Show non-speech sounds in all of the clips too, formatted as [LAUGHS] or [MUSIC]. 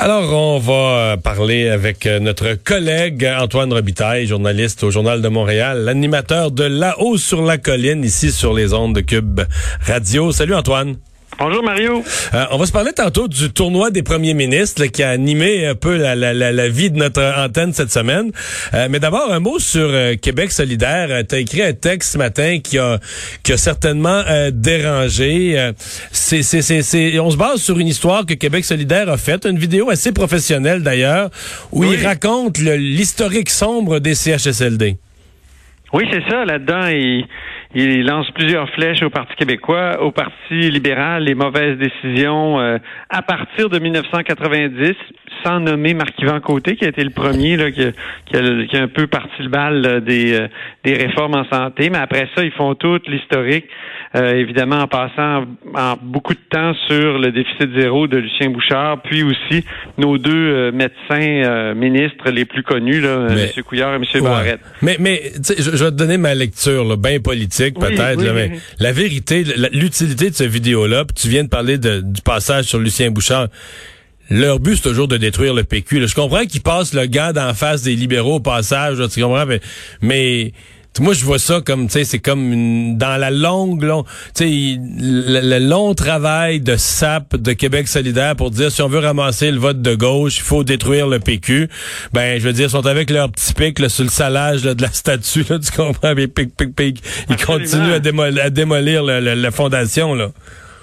Alors, on va parler avec notre collègue Antoine Robitaille, journaliste au Journal de Montréal, l'animateur de La-haut sur la colline, ici sur les ondes de Cube Radio. Salut Antoine. Bonjour Mario. Euh, on va se parler tantôt du tournoi des premiers ministres qui a animé un peu la, la, la, vie de notre antenne cette semaine. Euh, mais d'abord un mot sur euh, Québec solidaire. tu as écrit un texte ce matin qui a, qui a certainement dérangé. c'est, c'est, c'est, on se base sur une histoire que Québec solidaire a faite, une vidéo assez professionnelle d'ailleurs, où il raconte l'historique sombre des CHSLD. Oui, c'est ça. Là-dedans, il, il, lance plusieurs flèches au Parti québécois, au Parti libéral, les mauvaises décisions euh, à partir de 1990, sans nommer Marc-Yvan Côté, qui a été le premier là, qui, a, qui, a, un peu parti le bal des, euh, des réformes en santé. Mais après ça, ils font tout l'historique, euh, évidemment en passant en beaucoup de temps sur le déficit zéro de Lucien Bouchard, puis aussi nos deux médecins ministres les plus connus, là, M. Couillard et M. Barrette. Mais, mais je, je vais te donner ma lecture, bien politique peut-être, mais la vérité, l'utilité de cette vidéo-là, tu viens de parler du passage sur Lucien Bouchard. Leur but, c'est toujours de détruire le PQ. Je comprends qu'ils passent le gars d'en face des libéraux au passage, tu comprends, mais moi, je vois ça comme, tu sais, c'est comme dans la longue, long, tu sais, le, long travail de SAP, de Québec solidaire pour dire si on veut ramasser le vote de gauche, il faut détruire le PQ. Ben, je veux dire, ils sont avec leur petit pic là, sur le salage de la statue, là, [LAUGHS] tu comprends? Pic, pic, pic. Ils continuent à, démolir, à démolir la fondation, là.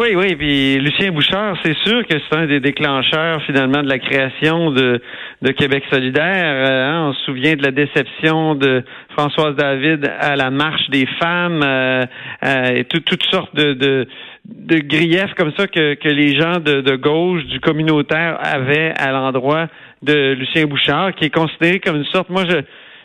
Oui, oui, puis Lucien Bouchard, c'est sûr que c'est un des déclencheurs finalement de la création de, de Québec solidaire. Euh, hein. on se souvient de la déception de Françoise David à la marche des femmes euh, euh, et toutes sortes de, de, de, griefs comme ça que, que les gens de, de gauche, du communautaire avaient à l'endroit de Lucien Bouchard, qui est considéré comme une sorte, moi je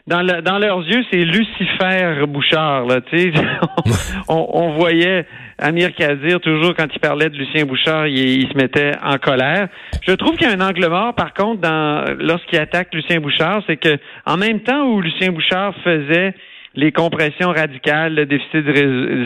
dans, dans leurs yeux, c'est Lucifer Bouchard. Là, [LAUGHS] on, on voyait Amir Kazir, toujours quand il parlait de Lucien Bouchard, il, se mettait en colère. Je trouve qu'il y a un angle mort, par contre, dans lorsqu'il attaque Lucien Bouchard, c'est que en même temps où Lucien Bouchard faisait les compressions radicales, le déficit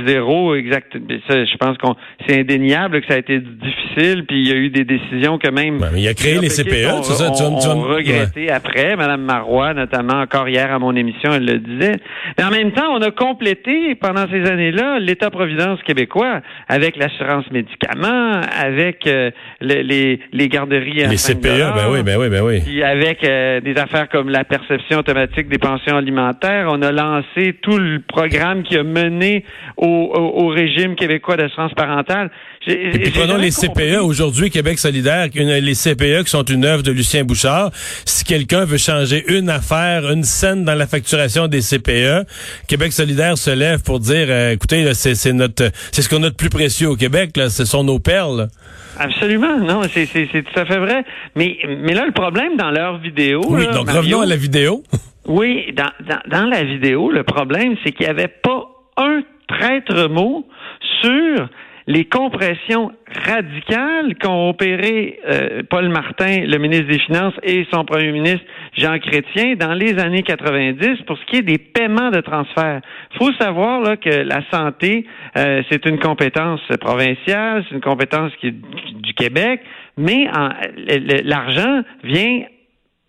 zéro, exact. je pense qu'on c'est indéniable que ça a été difficile, puis il y a eu des décisions que même. Ben, il a créé les CPE, c'est ça. Tu, regretté après, Madame Marois, notamment encore hier à mon émission, elle le disait. Mais en même temps, on a complété pendant ces années-là l'État-providence québécois avec l'assurance médicaments, avec euh, les, les garderies. Les CPE, ben oui, ben oui, ben oui. Puis avec euh, des affaires comme la perception automatique des pensions alimentaires, on a lancé tout le programme qui a mené au, régime québécois d'assurance parentale. Et puis prenons les CPE. Aujourd'hui, Québec solidaire, les CPE qui sont une œuvre de Lucien Bouchard. Si quelqu'un veut changer une affaire, une scène dans la facturation des CPE, Québec solidaire se lève pour dire, euh, écoutez, c'est notre, c'est ce qu'on a de plus précieux au Québec. Là, ce sont nos perles. Absolument, non, c'est tout à fait vrai. Mais, mais là, le problème dans leur vidéo. Oui, donc revenons à la vidéo. Oui, dans, dans, la vidéo, le problème, c'est qu'il n'y avait pas un traître mot sur les compressions radicales qu'ont opéré euh, Paul Martin, le ministre des Finances, et son premier ministre Jean Chrétien dans les années 90 pour ce qui est des paiements de transfert. Il faut savoir là, que la santé, euh, c'est une compétence provinciale, c'est une compétence qui est du Québec, mais l'argent vient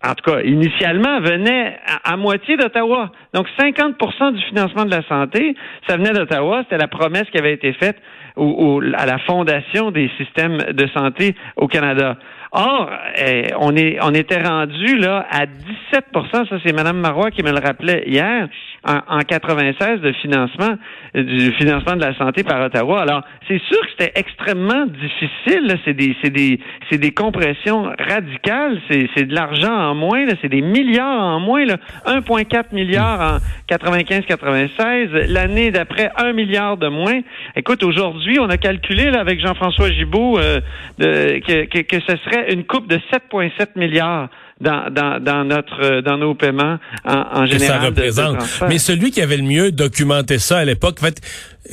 en tout cas, initialement, venait à, moitié d'Ottawa. Donc, 50% du financement de la santé, ça venait d'Ottawa. C'était la promesse qui avait été faite à la fondation des systèmes de santé au Canada. Or, eh, on, est, on était rendu là à 17% ça c'est Mme Marois qui me le rappelait hier, en, en 96 de financement, du financement de la santé par Ottawa. Alors, c'est sûr que c'était extrêmement difficile. C'est des, c'est des, c'est des compressions radicales. C'est, c'est de l'argent en moins. C'est des milliards en moins. 1,4 milliard en 95-96. L'année d'après, 1 milliard de moins. Écoute, aujourd'hui, on a calculé là, avec Jean-François Gibault euh, que, que, que ce serait une coupe de 7,7 milliards dans, dans, dans notre dans nos paiements en, général. ça représente. Mais celui qui avait le mieux documenté ça à l'époque, en fait,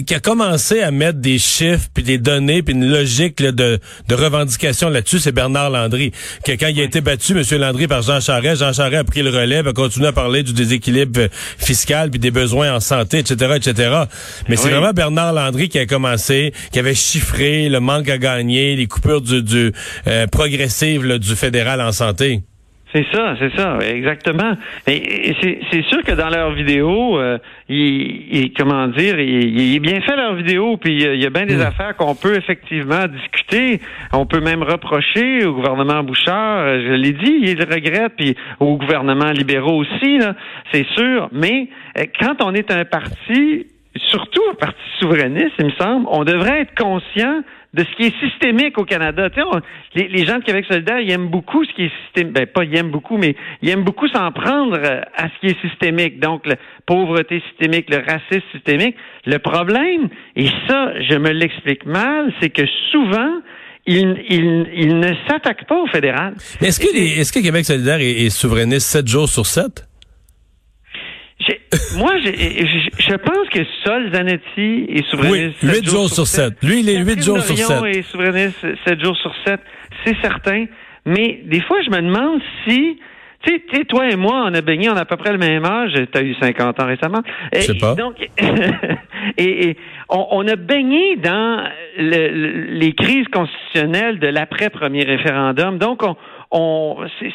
qui a commencé à mettre des chiffres puis des données puis une logique de, de revendication là-dessus, c'est Bernard Landry. Que quand il a été battu, M. Landry, par Jean Charest, Jean Charest a pris le relais, a continué à parler du déséquilibre fiscal puis des besoins en santé, etc., etc. Mais c'est vraiment Bernard Landry qui a commencé, qui avait chiffré le manque à gagner, les coupures du, du euh, progressives du fédéral en santé. C'est ça, c'est ça, exactement. Et, c'est sûr que dans leur vidéo, euh, il, comment dire, il, est bien fait leur vidéo, puis il y a bien des hmm. affaires qu'on peut effectivement discuter. On peut même reprocher au gouvernement Bouchard, je l'ai dit, il le regrette, puis au gouvernement libéraux aussi, c'est sûr. Mais euh, quand on est un parti, surtout un parti souverainiste, il me semble, on devrait être conscient de ce qui est systémique au Canada. Tu sais, les, gens de Québec solidaire, ils aiment beaucoup ce qui est systémique. Ben, pas ils aiment beaucoup, mais ils aiment beaucoup s'en prendre euh, à ce qui est systémique. Donc, la pauvreté systémique, le racisme systémique. Le problème, et ça, je me l'explique mal, c'est que souvent, ils il, ne s'attaquent pas au fédéral. Est-ce que, est-ce que Québec solidaire est, est souverainiste 7 jours sur 7? Moi, je pense que Sol Zanetti est souverainiste. Oui, 8 jours, sur 7. Lui, il est 8 jours sur 7. est souverainiste 7 jours sur 7, c'est certain. Mais des fois, je me demande si tu sais, toi et moi, on a baigné, on a à peu près le même âge. Tu as eu 50 ans récemment. Je sais pas. Donc, [LAUGHS] et, on, a baigné dans les crises constitutionnelles de l'après-premier référendum. Donc, on, on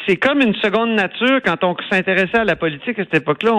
c'est comme une seconde nature quand on s'intéressait à la politique à cette époque-là.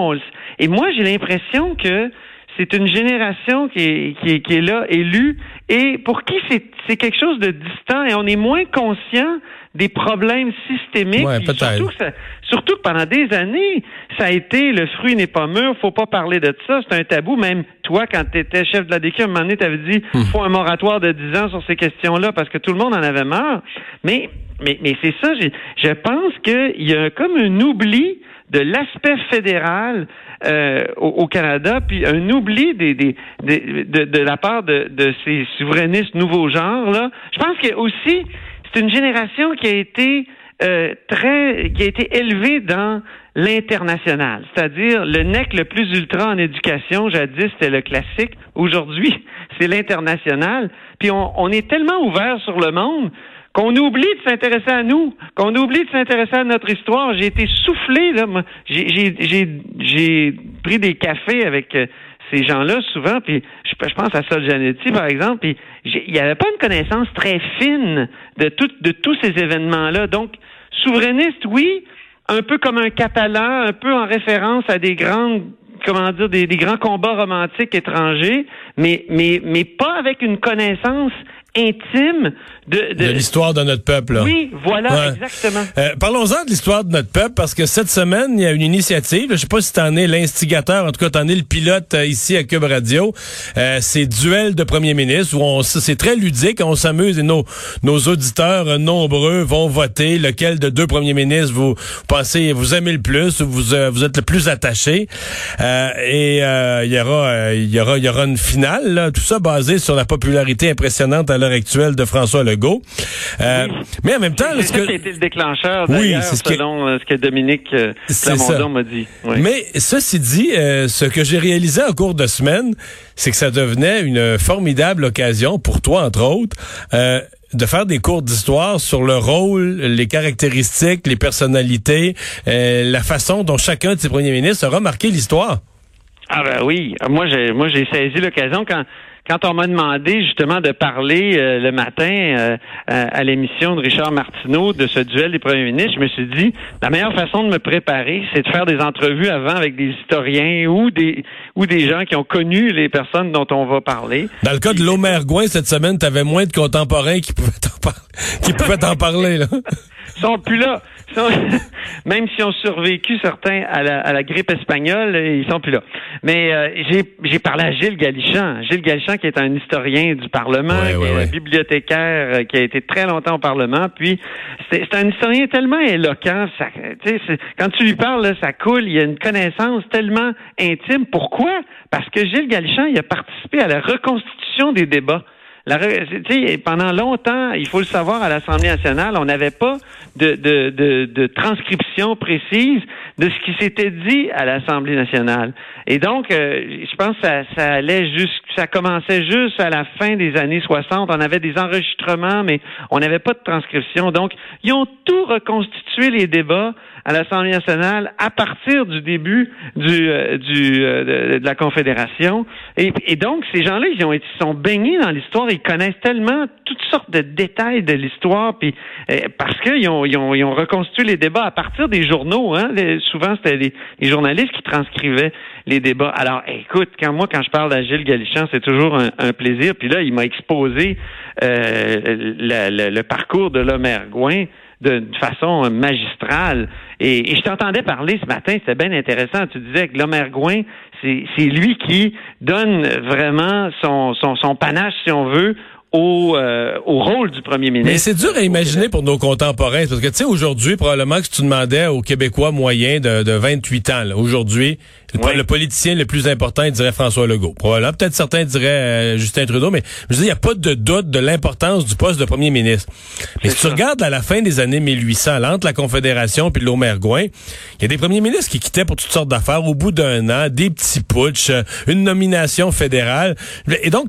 Et moi, j'ai l'impression que c'est une génération qui est, qui est, qui est là, élue, et pour qui c'est quelque chose de distant, et on est moins conscient des problèmes systémiques. surtout, que surtout que pendant des années, ça a été le fruit n'est pas mûr, faut pas parler de ça, c'est un tabou. Même toi, quand tu étais chef de la DQ, à un moment donné, tu avais dit hmm. faut un moratoire de 10 ans sur ces questions-là parce que tout le monde en avait marre. Mais, mais, mais c'est ça, je pense qu'il y a comme un oubli de l'aspect fédéral euh, au, Canada, puis un oubli des, des, de, de, la part de, de ces souverainistes nouveaux genres là. Je pense que aussi c'est une génération qui a été euh, très, qui a été élevée dans l'international, c'est-à-dire le nec le plus ultra en éducation. Jadis, c'était le classique. Aujourd'hui, [LAUGHS] c'est l'international. Puis on, on est tellement ouvert sur le monde qu'on oublie de s'intéresser à nous, qu'on oublie de s'intéresser à notre histoire. J'ai été soufflé, là, j'ai pris des cafés avec euh, ces gens-là souvent, puis je, pense à Sol Janetti, par exemple, puis il n'y avait pas une connaissance très fine de, tout, de tous ces événements-là. Donc, souverainiste, oui, un peu comme un catalan, un peu en référence à des grandes comment dire, des, des, grands combats romantiques étrangers, mais, mais, mais pas avec une connaissance intime de, de... l'histoire de notre peuple. Oui, voilà, exactement. Euh, Parlons-en de l'histoire de notre peuple parce que cette semaine, il y a une initiative. Je sais pas si tu en es l'instigateur, en tout cas, tu en es le pilote euh, ici à Cube Radio. Euh, c'est Duel de Premier ministre où on, c'est très ludique, on s'amuse et nos, nos auditeurs euh, nombreux vont voter lequel de deux premiers ministres vous, pensez, vous aimez le plus ou vous, vous êtes le plus attaché. et il y aura, il y aura, il y aura une finale. Là, tout ça basé sur la popularité impressionnante à l'heure actuelle de François Legault. Euh, mais en même temps, c'est ce que... été le déclencheur, oui, c'est ce selon euh, ce que Dominique euh, m'a dit. Mais ceci dit, euh, ce que j'ai réalisé en cours de semaine, c'est que ça devenait une formidable occasion pour toi, entre autres. de faire des cours d'histoire sur le rôle, les caractéristiques, les personnalités, la façon dont chacun de ces premiers ministres a remarqué l'histoire. Ah ben oui, moi j'ai moi j'ai saisi l'occasion quand quand on m'a demandé justement de parler euh, le matin euh, à, l'émission de Richard Martineau de ce duel des premiers ministres, je me suis dit la meilleure façon de me préparer, c'est de faire des entrevues avant avec des historiens ou des ou des gens qui ont connu les personnes dont on va parler. Dans le cas de l'Omer Gouin cette semaine, tu avais moins de contemporains qui pouvaient t'en parler, [LAUGHS] qui pouvaient t'en parler là. Ils sont plus là. [LAUGHS] même si ont survécu certains à la, à la, grippe espagnole, ils sont plus là. Mais euh, j'ai parlé à Gilles Galichan. Gilles Galichan, qui est un historien du Parlement, qui est un bibliothécaire, euh, qui a été très longtemps au Parlement. Puis c'est un historien tellement éloquent. Ça, quand tu lui parles, ça coule. Il y a une connaissance tellement intime. Pourquoi? Parce que Gilles Galichan, il a participé à la reconstitution des débats La, pendant longtemps, il faut le savoir, à l'Assemblée nationale, on n'avait pas de, transcription précise de ce qui s'était dit à l'Assemblée nationale. Et donc, euh, je pense que ça, ça allait juste, ça commençait juste à la fin des années 60. On avait des enregistrements, mais on n'avait pas de transcription. Donc, ils ont tout reconstitué les débats à l'Assemblée nationale à partir du début du, euh, du euh, de, la Confédération. Et, donc, ces gens-là, ils ont été, sont baignés dans l'histoire. Ils connaissent tellement toutes sortes de détails de l'histoire, puis euh, parce qu'ils ont, ils ont, ils ont reconstitué les débats à partir des journaux. Hein. souvent, c'était les, journalistes qui transcrivaient les débats. Alors, écoute, quand moi, quand je parle d'Agile Galichan, c'est toujours un, un, plaisir. Puis là, il m'a exposé le, le, parcours de l'Homère Gouin de façon magistrale. Et, je t'entendais parler ce matin, c'était bien intéressant. Tu disais que l'Homère Gouin, c'est lui qui donne vraiment son, son, son panache, si on veut, au, euh, au rôle du premier ministre. Mais c'est dur à imaginer pour nos contemporains, parce que tu sais, aujourd'hui, probablement que si tu demandais aux Québécois moyens de, de 28 ans, aujourd'hui, le politicien le plus important, il dirait François Legault. Probablement, peut-être certains diraient euh, Justin Trudeau, mais je dire, il n'y a pas de doute de l'importance du poste de premier ministre. Mais si tu regardes à la fin des années 1800, entre la Confédération puis l'Omergouin, il y a des premiers ministres qui quittaient pour toutes sortes d'affaires au bout d'un an, des petits putsch, une nomination fédérale. Et donc,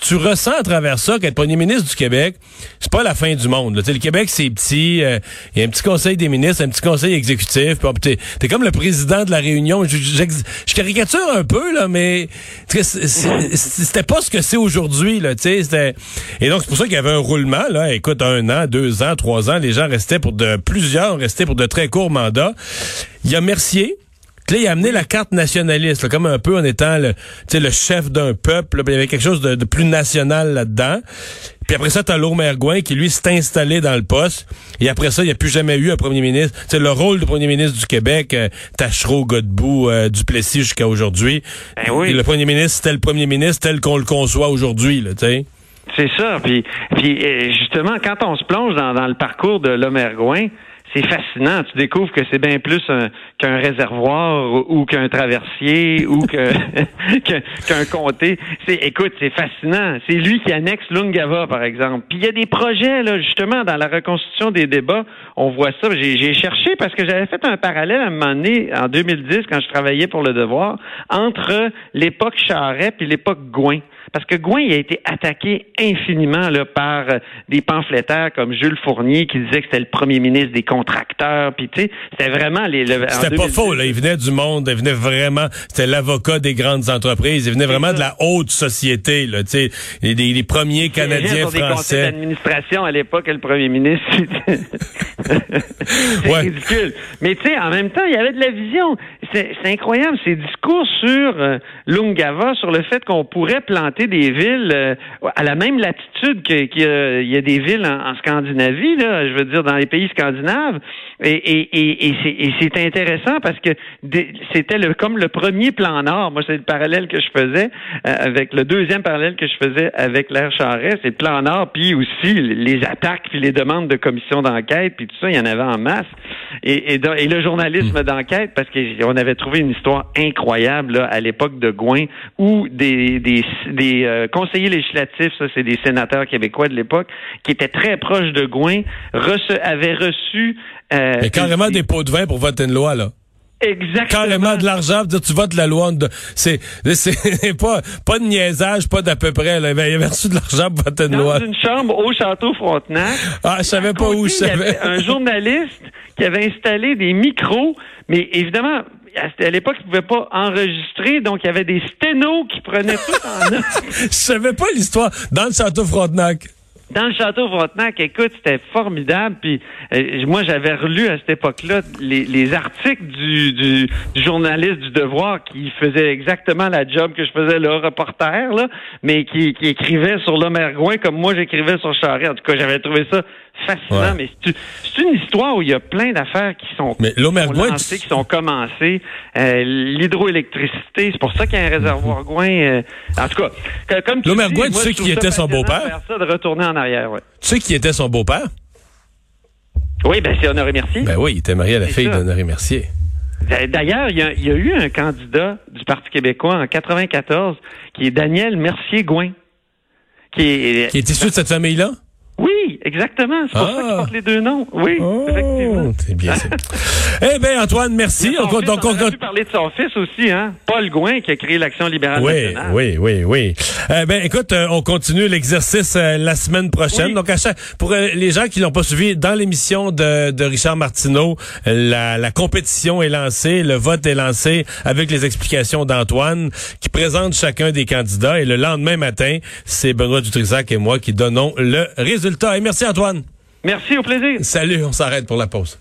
tu, ressens à travers ça qu'être premier ministre du Québec, c'est pas la fin du monde. Le Québec, c'est petit. Euh, il y a un petit conseil des ministres, un petit conseil exécutif. T'es es comme le président de la réunion. Je, caricature un peu, là, mais c'était pas ce que c'est aujourd'hui. Et donc, c'est pour ça qu'il y avait un roulement. Là. Écoute, un an, deux ans, trois ans, les gens restaient pour de... Plusieurs restaient pour de très courts mandats. Il y a Mercier, Là, il a amené la carte nationaliste, comme un peu en étant le, le chef d'un peuple. il y avait quelque chose de, plus national là-dedans. Puis après ça, t'as Mergouin qui, lui, s'est installé dans le poste. Et après ça, il n'y a plus jamais eu un premier ministre. C'est le rôle du premier ministre du Québec, euh, Tachereau, Godbout, euh, Duplessis jusqu'à aujourd'hui. Ben oui. le premier ministre, c'était le premier ministre tel qu'on le conçoit aujourd'hui, tu sais. C'est ça. Puis, puis euh, justement, quand on se plonge dans, dans le parcours de Lomergouin, c'est fascinant. Tu découvres que c'est bien plus qu'un réservoir ou qu'un traversier ou [LAUGHS] qu'un comté. C'est, écoute, c'est fascinant. C'est lui qui annexe Lungava, par exemple. Puis il y a des projets, là, justement, dans la reconstitution des débats. On voit ça. J'ai cherché parce que j'avais fait un parallèle à un moment donné, en 2010, quand je travaillais pour Le Devoir, entre l'époque Charret et l'époque Gouin. Parce que Gouin il a été attaqué infiniment là, par euh, des pamphlétaires comme Jules Fournier qui disait que c'était le premier ministre des contracteurs. Puis tu sais, c'était vraiment les. c'était pas faux. Là. Il venait du monde. Il venait vraiment. C'était l'avocat des grandes entreprises. Il venait vraiment de la haute société. Là. Tu sais, les, les, premiers Canadiens français. Des conseils d'administration à l'époque, le premier ministre. [LAUGHS] [LAUGHS] c'est ridicule. Mais tu sais, en même temps, il y avait de la vision. C'est incroyable ces discours sur euh, Lungava, sur le fait qu'on pourrait planter des villes euh, à la même latitude qu'il y, y, a des villes en, Scandinavie, là, je veux dire dans les pays scandinaves. Et, et, et, c'est intéressant parce que c'était le, comme le premier plan Nord. Moi, c'est le parallèle que je faisais euh, avec le deuxième parallèle que je faisais avec l'air Charest, c'est le plan Nord, puis aussi les attaques, puis les demandes de commissions d'enquête, puis tout ça, il y en avait en masse. Et, et, le journalisme d'enquête, parce qu'on avait trouvé une histoire incroyable là, à l'époque de Gouin, où des, des, des euh, conseillers législatifs, ça c'est des sénateurs québécois de l'époque, qui étaient très proches de Gouin, avaient reçu... Euh, Mais carrément des pots de vin pour voter une loi, là. Exactement. Carrément de l'argent, tu votes la loi. C'est c'est pas pas de niaisage, pas d'à peu près. Là. Il avait reçu de l'argent pour voter une loi. Dans une chambre au château Frontenac. Ah, je savais pas où je savais. un journaliste qui avait installé des micros, mais évidemment, à l'époque, ils ne pouvaient pas enregistrer, donc il y avait des sténos qui prenaient tout en [LAUGHS] note. Je savais pas l'histoire. Dans le château Frontenac. Dans le château Frontenac, écoute, c'était formidable. Puis euh, moi, j'avais relu à cette époque-là les, articles du, du, journaliste du Devoir qui faisait exactement la job que je faisais le reporter, là, mais qui, écrivait sur l'Omergouin comme moi j'écrivais sur Charest. En tout cas, j'avais trouvé ça fascinant, mais c'est une histoire où il y a plein d'affaires qui sont, mais lancées, qui sont commencées. Euh, L'hydroélectricité, c'est pour ça qu'il y a un réservoir [LAUGHS] Gouin. Euh, en tout cas, comme tu L'Omergouin, tu sais qui était son beau-père? de retourner en arrière, ouais. Tu sais qui était son beau-père? Oui, ben c'est Honoré Mercier. Ben oui, il était marié à la fille d'Honoré Mercier. D'ailleurs, il, il y, a eu un candidat du Parti québécois en 94 qui est Daniel Mercier-Gouin qui est... Qui est issu de cette famille-là? Exactement. C'est pour ça qu'ils Ah. portent les deux noms. Oui, Oh, effectivement. c'est bien. [LAUGHS] eh bien, Antoine, merci. On- fils, donc, on on- aurait pu parler de son fils aussi, hein? Paul Gouin, qui a créé l'Action libérale Oui, nationale. oui, oui, oui. Eh ben, écoute, euh, on continue l'exercice euh, la semaine prochaine. Oui. Donc, à chaque, pour euh, les gens qui l'ont pas suivi, dans l'émission de, de Richard Martineau, la, la compétition est lancée, le vote est lancé avec les explications d'Antoine, qui présente chacun des candidats. Et le lendemain matin, c'est Benoît Dutrisac et moi qui donnons le résultat. Et merci Antoine. Merci, au plaisir. Salut, on s'arrête pour la pause.